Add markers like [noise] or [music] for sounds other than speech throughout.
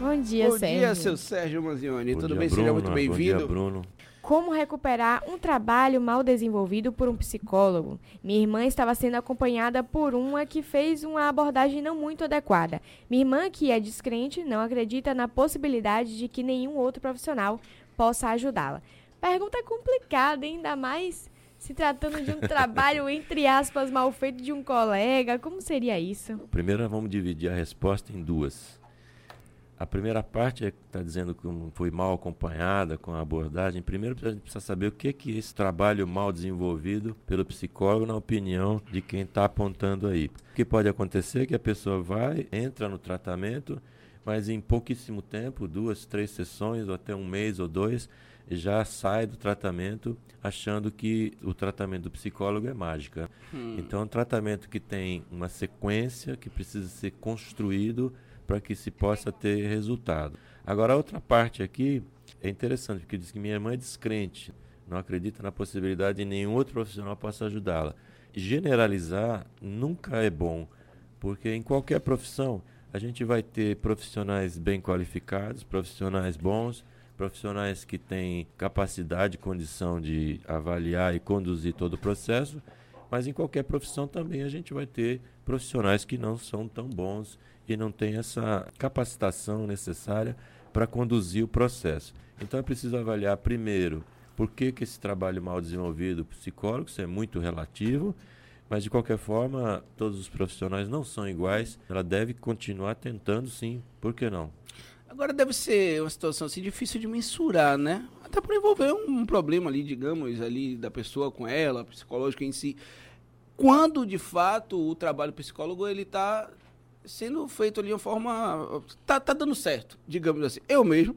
Bom dia, Bom Sérgio. dia, seu Sérgio Manzioni. Bom Tudo dia, bem? Bruno. Seja muito Bom bem-vindo. dia, Bruno. Como recuperar um trabalho mal desenvolvido por um psicólogo? Minha irmã estava sendo acompanhada por uma que fez uma abordagem não muito adequada. Minha irmã, que é descrente, não acredita na possibilidade de que nenhum outro profissional possa ajudá-la. Pergunta complicada, ainda mais se tratando de um trabalho, [laughs] entre aspas, mal feito de um colega. Como seria isso? Primeiro, vamos dividir a resposta em duas. A primeira parte é que está dizendo que foi mal acompanhada com a abordagem. Primeiro, a gente precisa saber o que, que é esse trabalho mal desenvolvido pelo psicólogo, na opinião de quem está apontando aí. O que pode acontecer é que a pessoa vai, entra no tratamento, mas em pouquíssimo tempo, duas, três sessões, ou até um mês ou dois, já sai do tratamento achando que o tratamento do psicólogo é mágica. Hum. Então, é um tratamento que tem uma sequência que precisa ser construído para que se possa ter resultado. Agora, a outra parte aqui é interessante, porque diz que minha irmã é descrente, não acredita na possibilidade de nenhum outro profissional possa ajudá-la. Generalizar nunca é bom, porque em qualquer profissão a gente vai ter profissionais bem qualificados, profissionais bons, profissionais que têm capacidade condição de avaliar e conduzir todo o processo, mas em qualquer profissão também a gente vai ter profissionais que não são tão bons não têm essa capacitação necessária para conduzir o processo. Então é preciso avaliar primeiro por que, que esse trabalho mal desenvolvido psicólogo, isso é muito relativo, mas de qualquer forma, todos os profissionais não são iguais. Ela deve continuar tentando, sim. Por que não? Agora deve ser uma situação assim difícil de mensurar, né? Até por envolver um problema ali, digamos, ali da pessoa com ela, psicológico em si. Quando de fato o trabalho psicólogo ele está sendo feito ali de uma forma tá, tá dando certo, digamos assim. Eu mesmo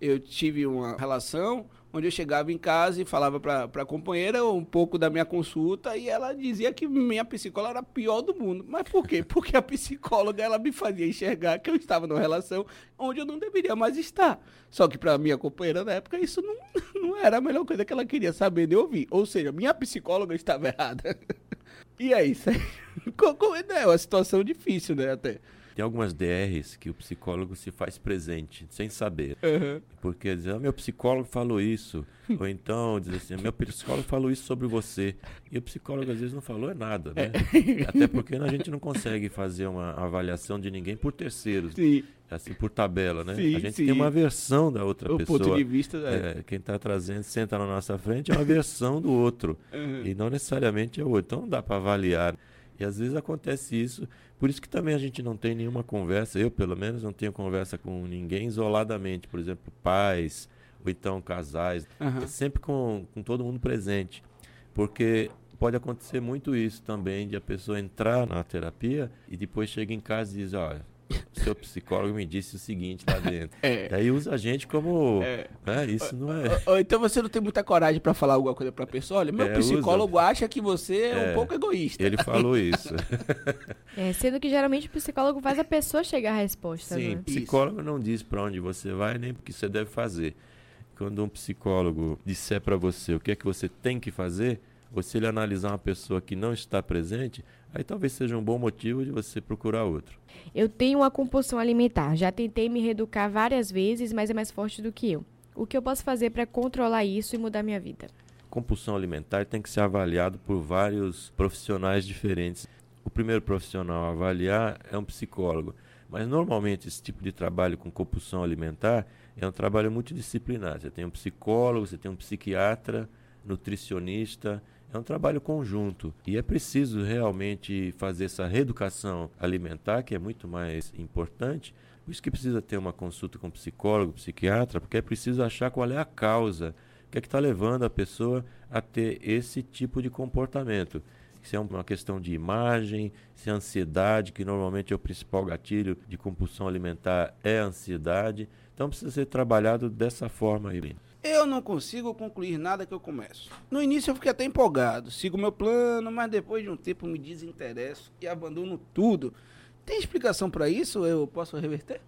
eu tive uma relação onde eu chegava em casa e falava para a companheira um pouco da minha consulta e ela dizia que minha psicóloga era a pior do mundo. Mas por quê? [laughs] Porque a psicóloga ela me fazia enxergar que eu estava numa relação onde eu não deveria mais estar. Só que para minha companheira na época isso não, [laughs] não era a melhor coisa que ela queria saber nem ouvir. Ou seja, minha psicóloga estava errada. [laughs] e é isso aí. [laughs] É uma situação difícil, né, até. Tem algumas DRs que o psicólogo se faz presente, sem saber. Uhum. Porque diz, ah, meu psicólogo falou isso. Ou então diz assim, meu psicólogo falou isso sobre você. E o psicólogo às vezes não falou nada, né? É. Até porque a gente não consegue fazer uma avaliação de ninguém por terceiros. Sim. Assim, por tabela, né? Sim, a gente sim. tem uma versão da outra o pessoa. ponto de vista é. É, quem está trazendo, senta na nossa frente, é uma versão do outro. Uhum. E não necessariamente é o outro. Então não dá para avaliar. E às vezes acontece isso. Por isso que também a gente não tem nenhuma conversa, eu pelo menos não tenho conversa com ninguém isoladamente, por exemplo, pais ou então casais, Uhum. é sempre com, com todo mundo presente. Porque pode acontecer muito isso também, de a pessoa entrar na terapia e depois chega em casa e diz, olha, seu psicólogo me disse o seguinte lá dentro. É. E aí usa a gente como. É. né, isso não é. Ou, ou então você não tem muita coragem para falar alguma coisa para a pessoa. Olha, meu É, psicólogo acha que você é, um É. pouco egoísta. Ele falou [laughs] isso. É, sendo que geralmente o psicólogo faz a pessoa chegar à resposta. Sim, né? psicólogo não diz para onde você vai nem o que você deve fazer. Quando um psicólogo disser para você o que é que você tem que fazer, ou se ele analisar uma pessoa que não está presente, aí talvez seja um bom motivo de você procurar outro. Eu tenho uma compulsão alimentar. Já tentei me reeducar várias vezes, mas é mais forte do que eu. O que eu posso fazer para controlar isso e mudar minha vida? Compulsão alimentar tem que ser avaliado por vários profissionais diferentes. O primeiro profissional a avaliar é um psicólogo, mas normalmente esse tipo de trabalho com compulsão alimentar é um trabalho multidisciplinar. Você tem um psicólogo, você tem um psiquiatra, nutricionista, é um trabalho conjunto e é preciso realmente fazer essa reeducação alimentar, que é muito mais importante. Por isso que precisa ter uma consulta com psicólogo, psiquiatra, porque é preciso achar qual é a causa, o que é que está levando a pessoa a ter esse tipo de comportamento. Se é uma questão de imagem, se é ansiedade, que normalmente é o principal gatilho de compulsão alimentar, é a ansiedade. Então precisa ser trabalhado dessa forma aí. Eu não consigo concluir nada que eu começo. No início eu fiquei até empolgado, sigo meu plano, mas depois de um tempo me desinteresso e abandono tudo. Tem explicação para isso? Eu posso reverter?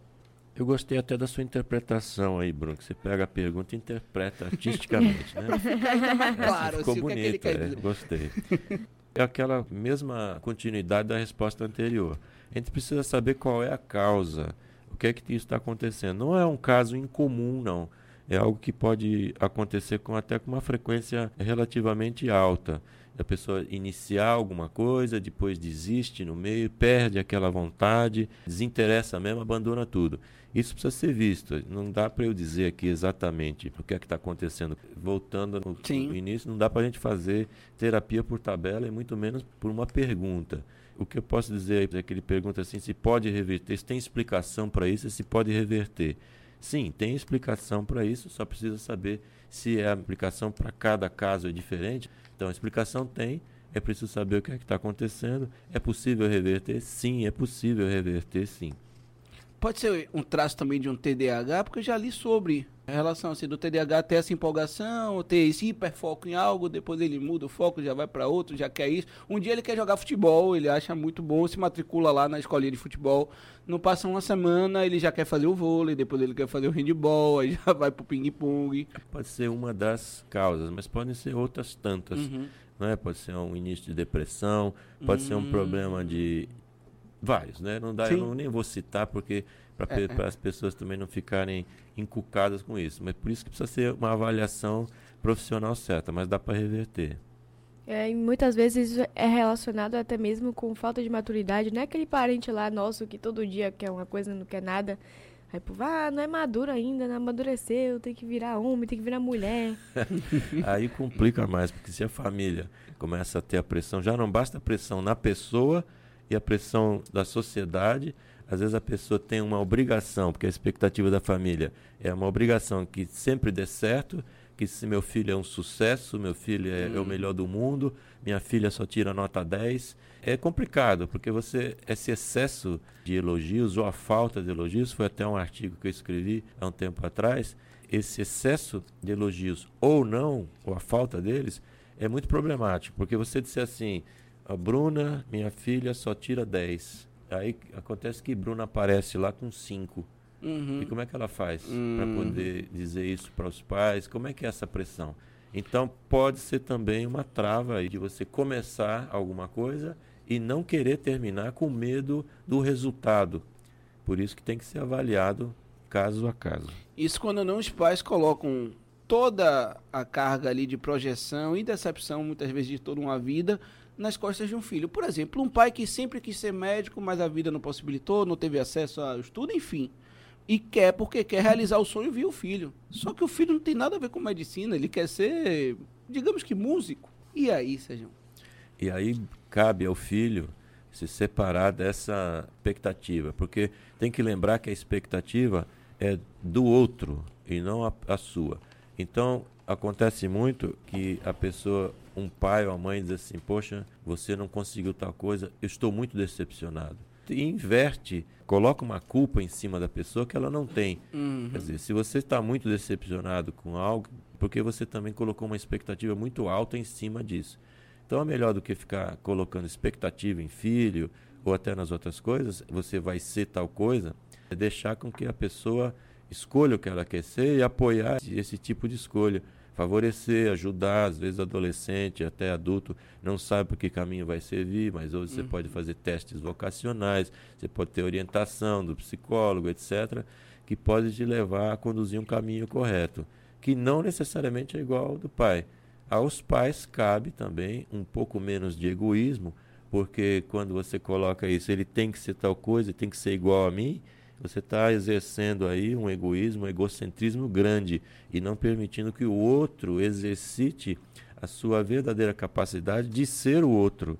Eu gostei até da sua interpretação aí, Bruno, que você pega a pergunta e interpreta artisticamente, [laughs] né? claro, Ficou assim, é que ele bonito, quer é, dizer. gostei. É aquela mesma continuidade da resposta anterior. A gente precisa saber qual é a causa, O que é que isso está acontecendo? Não é um caso incomum, não. É algo que pode acontecer com até com uma frequência relativamente alta. A pessoa iniciar alguma coisa, depois desiste no meio, perde aquela vontade, desinteressa mesmo, abandona tudo. Isso precisa ser visto. Não dá para eu dizer aqui exatamente o que é que está acontecendo. Voltando no, no início, não dá para a gente fazer terapia por tabela e muito menos por uma pergunta. O que eu posso dizer é que ele pergunta assim se pode reverter, se tem explicação para isso, se pode reverter. Sim, tem explicação para isso, só precisa saber se é a aplicação para cada caso é diferente. Então, a explicação tem, é preciso saber o que é está acontecendo. É possível reverter? Sim, é possível reverter, sim. Pode ser um traço também de um TDAH, porque eu já li sobre a relação assim, do TDAH ter essa empolgação, ter esse hiperfoco em algo, depois ele muda o foco, já vai para outro, já quer isso. Um dia ele quer jogar futebol, ele acha muito bom, se matricula lá na escolinha de futebol. Não passa uma semana, ele já quer fazer o vôlei, depois ele quer fazer o handball, [laughs] aí já vai pro ping-pong. Pode ser uma das causas, mas podem ser outras tantas. Uhum. Né? Pode ser um início de depressão, pode uhum. ser um hum. problema de Vários, né? Não dá, Sim. eu não, nem vou citar porque para é, é. as pessoas também não ficarem encucadas com isso. Mas por isso que precisa ser uma avaliação profissional certa, mas dá para reverter. É, e muitas vezes isso é relacionado até mesmo com falta de maturidade. Não é aquele parente lá nosso que todo dia quer uma coisa não quer nada. Aí, pô, ah, não é maduro ainda, não amadureceu, tem que virar homem, tem que virar mulher. [laughs] Aí complica mais, porque se a família começa a ter a pressão, já não basta a pressão na pessoa, e a pressão da sociedade. Às vezes a pessoa tem uma obrigação, porque a expectativa da família é uma obrigação que sempre dê certo, que se meu filho é um sucesso, meu filho é, hum. é o melhor do mundo, minha filha só tira nota 10. É complicado, porque você esse excesso de elogios ou a falta de elogios, foi até um artigo que eu escrevi há um tempo atrás, esse excesso de elogios ou não, ou a falta deles, é muito problemático, porque você disser assim, a Bruna, minha filha, só tira 10. Aí acontece que Bruna aparece lá com 5. Uhum. E como é que ela faz uhum. para poder dizer isso para os pais? Como é que é essa pressão? Então pode ser também uma trava de você começar alguma coisa e não querer terminar com medo do resultado. Por isso que tem que ser avaliado caso a caso. Isso quando não os pais colocam toda a carga ali de projeção e decepção, muitas vezes de toda uma vida, nas costas de um filho. Por exemplo, um pai que sempre quis ser médico, mas a vida não possibilitou, não teve acesso ao estudo, enfim. E quer, porque quer realizar o sonho, viu o filho. Só que o filho não tem nada a ver com medicina, ele quer ser, digamos que, músico. E aí, Sérgio? E aí cabe ao filho se separar dessa expectativa, porque tem que lembrar que a expectativa é do outro e não a, a sua. Então, acontece muito que a pessoa, um pai ou a mãe diz assim: Poxa, você não conseguiu tal coisa, eu estou muito decepcionado. E inverte, coloca uma culpa em cima da pessoa que ela não tem. Uhum. Quer dizer, se você está muito decepcionado com algo, porque você também colocou uma expectativa muito alta em cima disso. Então é melhor do que ficar colocando expectativa em filho ou até nas outras coisas, você vai ser tal coisa, é deixar com que a pessoa escolha o que ela quer ser e apoiar esse tipo de escolha favorecer, ajudar, às vezes adolescente, até adulto, não sabe por que caminho vai servir, mas hoje uhum. você pode fazer testes vocacionais, você pode ter orientação do psicólogo, etc., que pode te levar a conduzir um caminho correto, que não necessariamente é igual ao do pai. Aos pais cabe também um pouco menos de egoísmo, porque quando você coloca isso, ele tem que ser tal coisa, tem que ser igual a mim, você está exercendo aí um egoísmo, um egocentrismo grande e não permitindo que o outro exercite a sua verdadeira capacidade de ser o outro.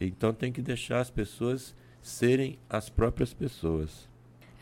Então tem que deixar as pessoas serem as próprias pessoas.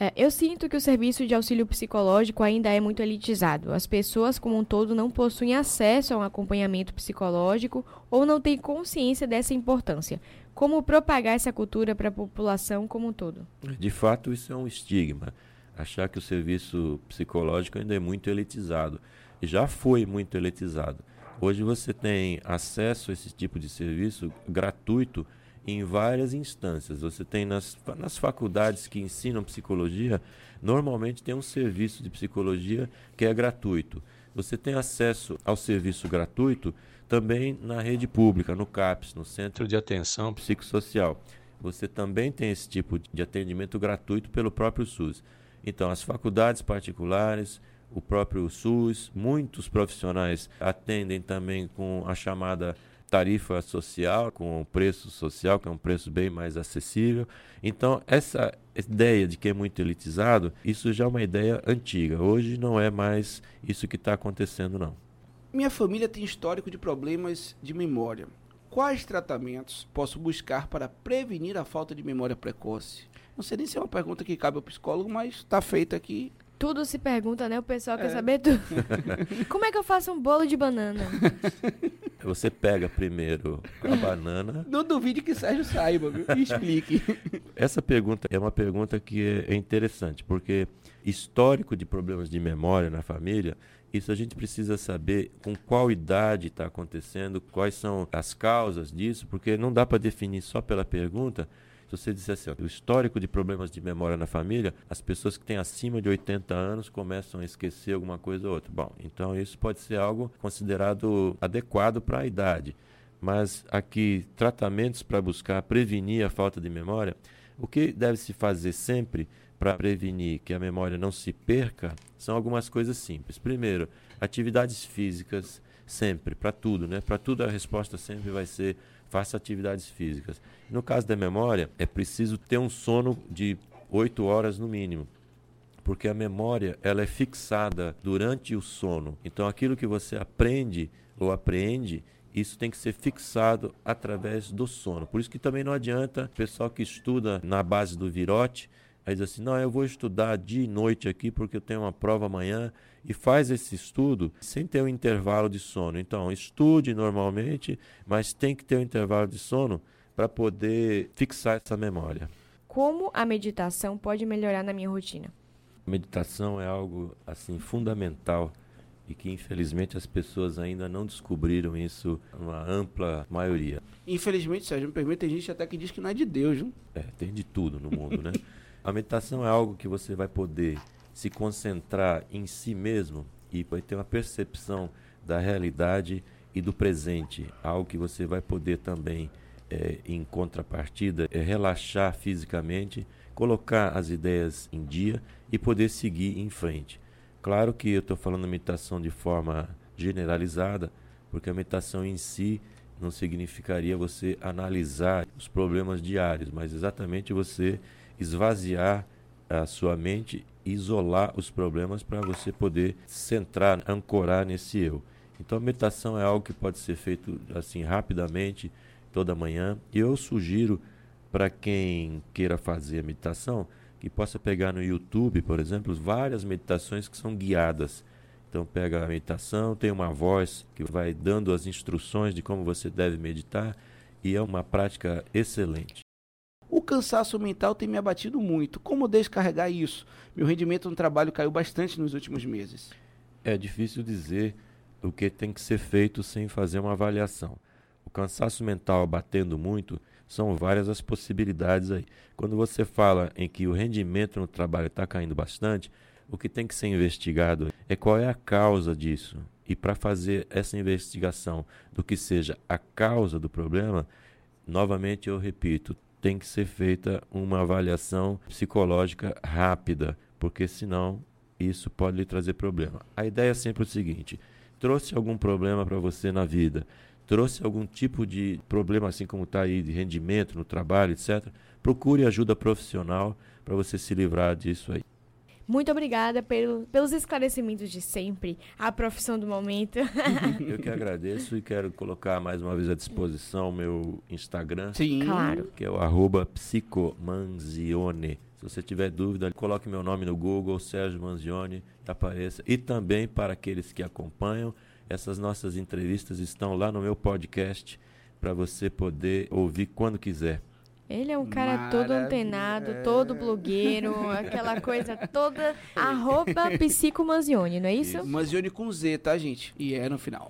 É, eu sinto que o serviço de auxílio psicológico ainda é muito elitizado. As pessoas, como um todo, não possuem acesso a um acompanhamento psicológico ou não têm consciência dessa importância. Como propagar essa cultura para a população como um todo? De fato, isso é um estigma. Achar que o serviço psicológico ainda é muito elitizado. Já foi muito elitizado. Hoje você tem acesso a esse tipo de serviço gratuito em várias instâncias. Você tem nas, nas faculdades que ensinam psicologia, normalmente tem um serviço de psicologia que é gratuito. Você tem acesso ao serviço gratuito também na rede pública, no CAPS, no Centro de Atenção Psicossocial. você também tem esse tipo de atendimento gratuito pelo próprio SUS. Então, as faculdades particulares, o próprio SUS, muitos profissionais atendem também com a chamada tarifa social, com o preço social, que é um preço bem mais acessível. Então, essa ideia de que é muito elitizado, isso já é uma ideia antiga. Hoje não é mais isso que está acontecendo, não. Minha família tem histórico de problemas de memória. Quais tratamentos posso buscar para prevenir a falta de memória precoce? Não sei nem se é uma pergunta que cabe ao psicólogo, mas está feita aqui. Tudo se pergunta, né? O pessoal É. quer saber tudo. [laughs] Como é que eu faço um bolo de banana? [laughs] Você pega primeiro a banana. Não duvide que Sérgio saiba, viu? E explique. Essa pergunta é uma pergunta que é interessante, porque histórico de problemas de memória na família, isso a gente precisa saber com qual idade está acontecendo, quais são as causas disso, porque não dá para definir só pela pergunta. Se você disser assim, ó, o histórico de problemas de memória na família, as pessoas que têm acima de 80 anos começam a esquecer alguma coisa ou outra. Bom, então isso pode ser algo considerado adequado para a idade. Mas aqui, tratamentos para buscar prevenir a falta de memória, o que deve se fazer sempre para prevenir que a memória não se perca são algumas coisas simples. Primeiro, atividades físicas sempre, para tudo, né? Para tudo a resposta sempre vai ser faça atividades físicas. No caso da memória, é preciso ter um sono de 8 horas no mínimo porque a memória ela é fixada durante o sono. Então aquilo que você aprende ou apreende, isso tem que ser fixado através do sono. Por isso que também não adianta o pessoal que estuda na base do virote, aí diz assim, não, eu vou estudar dia e noite aqui porque eu tenho uma prova amanhã e faz esse estudo sem ter um intervalo de sono. Então, estude normalmente, mas tem que ter um intervalo de sono para poder fixar essa memória. Como a meditação pode melhorar na minha rotina? Meditação é algo assim fundamental e que infelizmente as pessoas ainda não descobriram isso uma ampla maioria. Infelizmente, Sérgio, me permite, tem gente até que diz que não é de Deus, viu? É, tem de tudo no mundo, né? [laughs] A meditação é algo que você vai poder se concentrar em si mesmo e vai ter uma percepção da realidade e do presente, algo que você vai poder também é, em contrapartida é relaxar fisicamente, colocar as ideias em dia e poder seguir em frente. Claro que eu estou falando meditação de forma generalizada, porque a meditação em si não significaria você analisar os problemas diários, mas exatamente você esvaziar a sua mente, isolar os problemas para você poder centrar, ancorar nesse eu. Então a meditação é algo que pode ser feito assim rapidamente, toda manhã. E eu sugiro para quem queira fazer a meditação que possa pegar no YouTube, por exemplo, várias meditações que são guiadas. Então pega a meditação, tem uma voz que vai dando as instruções de como você deve meditar e é uma prática excelente. O cansaço mental tem me abatido muito. Como descarregar isso? Meu rendimento no trabalho caiu bastante nos últimos meses. É difícil dizer o que tem que ser feito sem fazer uma avaliação. O cansaço mental batendo muito são várias as possibilidades aí. Quando você fala em que o rendimento no trabalho está caindo bastante, o que tem que ser investigado é qual é a causa disso. E para fazer essa investigação do que seja a causa do problema, novamente eu repito, tem que ser feita uma avaliação psicológica rápida, porque senão isso pode lhe trazer problema. A ideia é sempre o seguinte: trouxe algum problema para você na vida, trouxe algum tipo de problema, assim como está aí, de rendimento no trabalho, etc., procure ajuda profissional para você se livrar disso aí. Muito obrigada pelo, pelos esclarecimentos de sempre, a profissão do momento. [laughs] Eu que agradeço e quero colocar mais uma vez à disposição o meu Instagram, Sim. Claro. que é o arroba psicomanzione. Se você tiver dúvida, coloque meu nome no Google, Sérgio Manzione, apareça. E também para aqueles que acompanham, essas nossas entrevistas estão lá no meu podcast para você poder ouvir quando quiser. Ele é um cara todo Maravilha. antenado, todo blogueiro, aquela coisa toda. [laughs] Arroba Psicomanzione, não é isso? Manzione com Z, tá, gente? E é no final.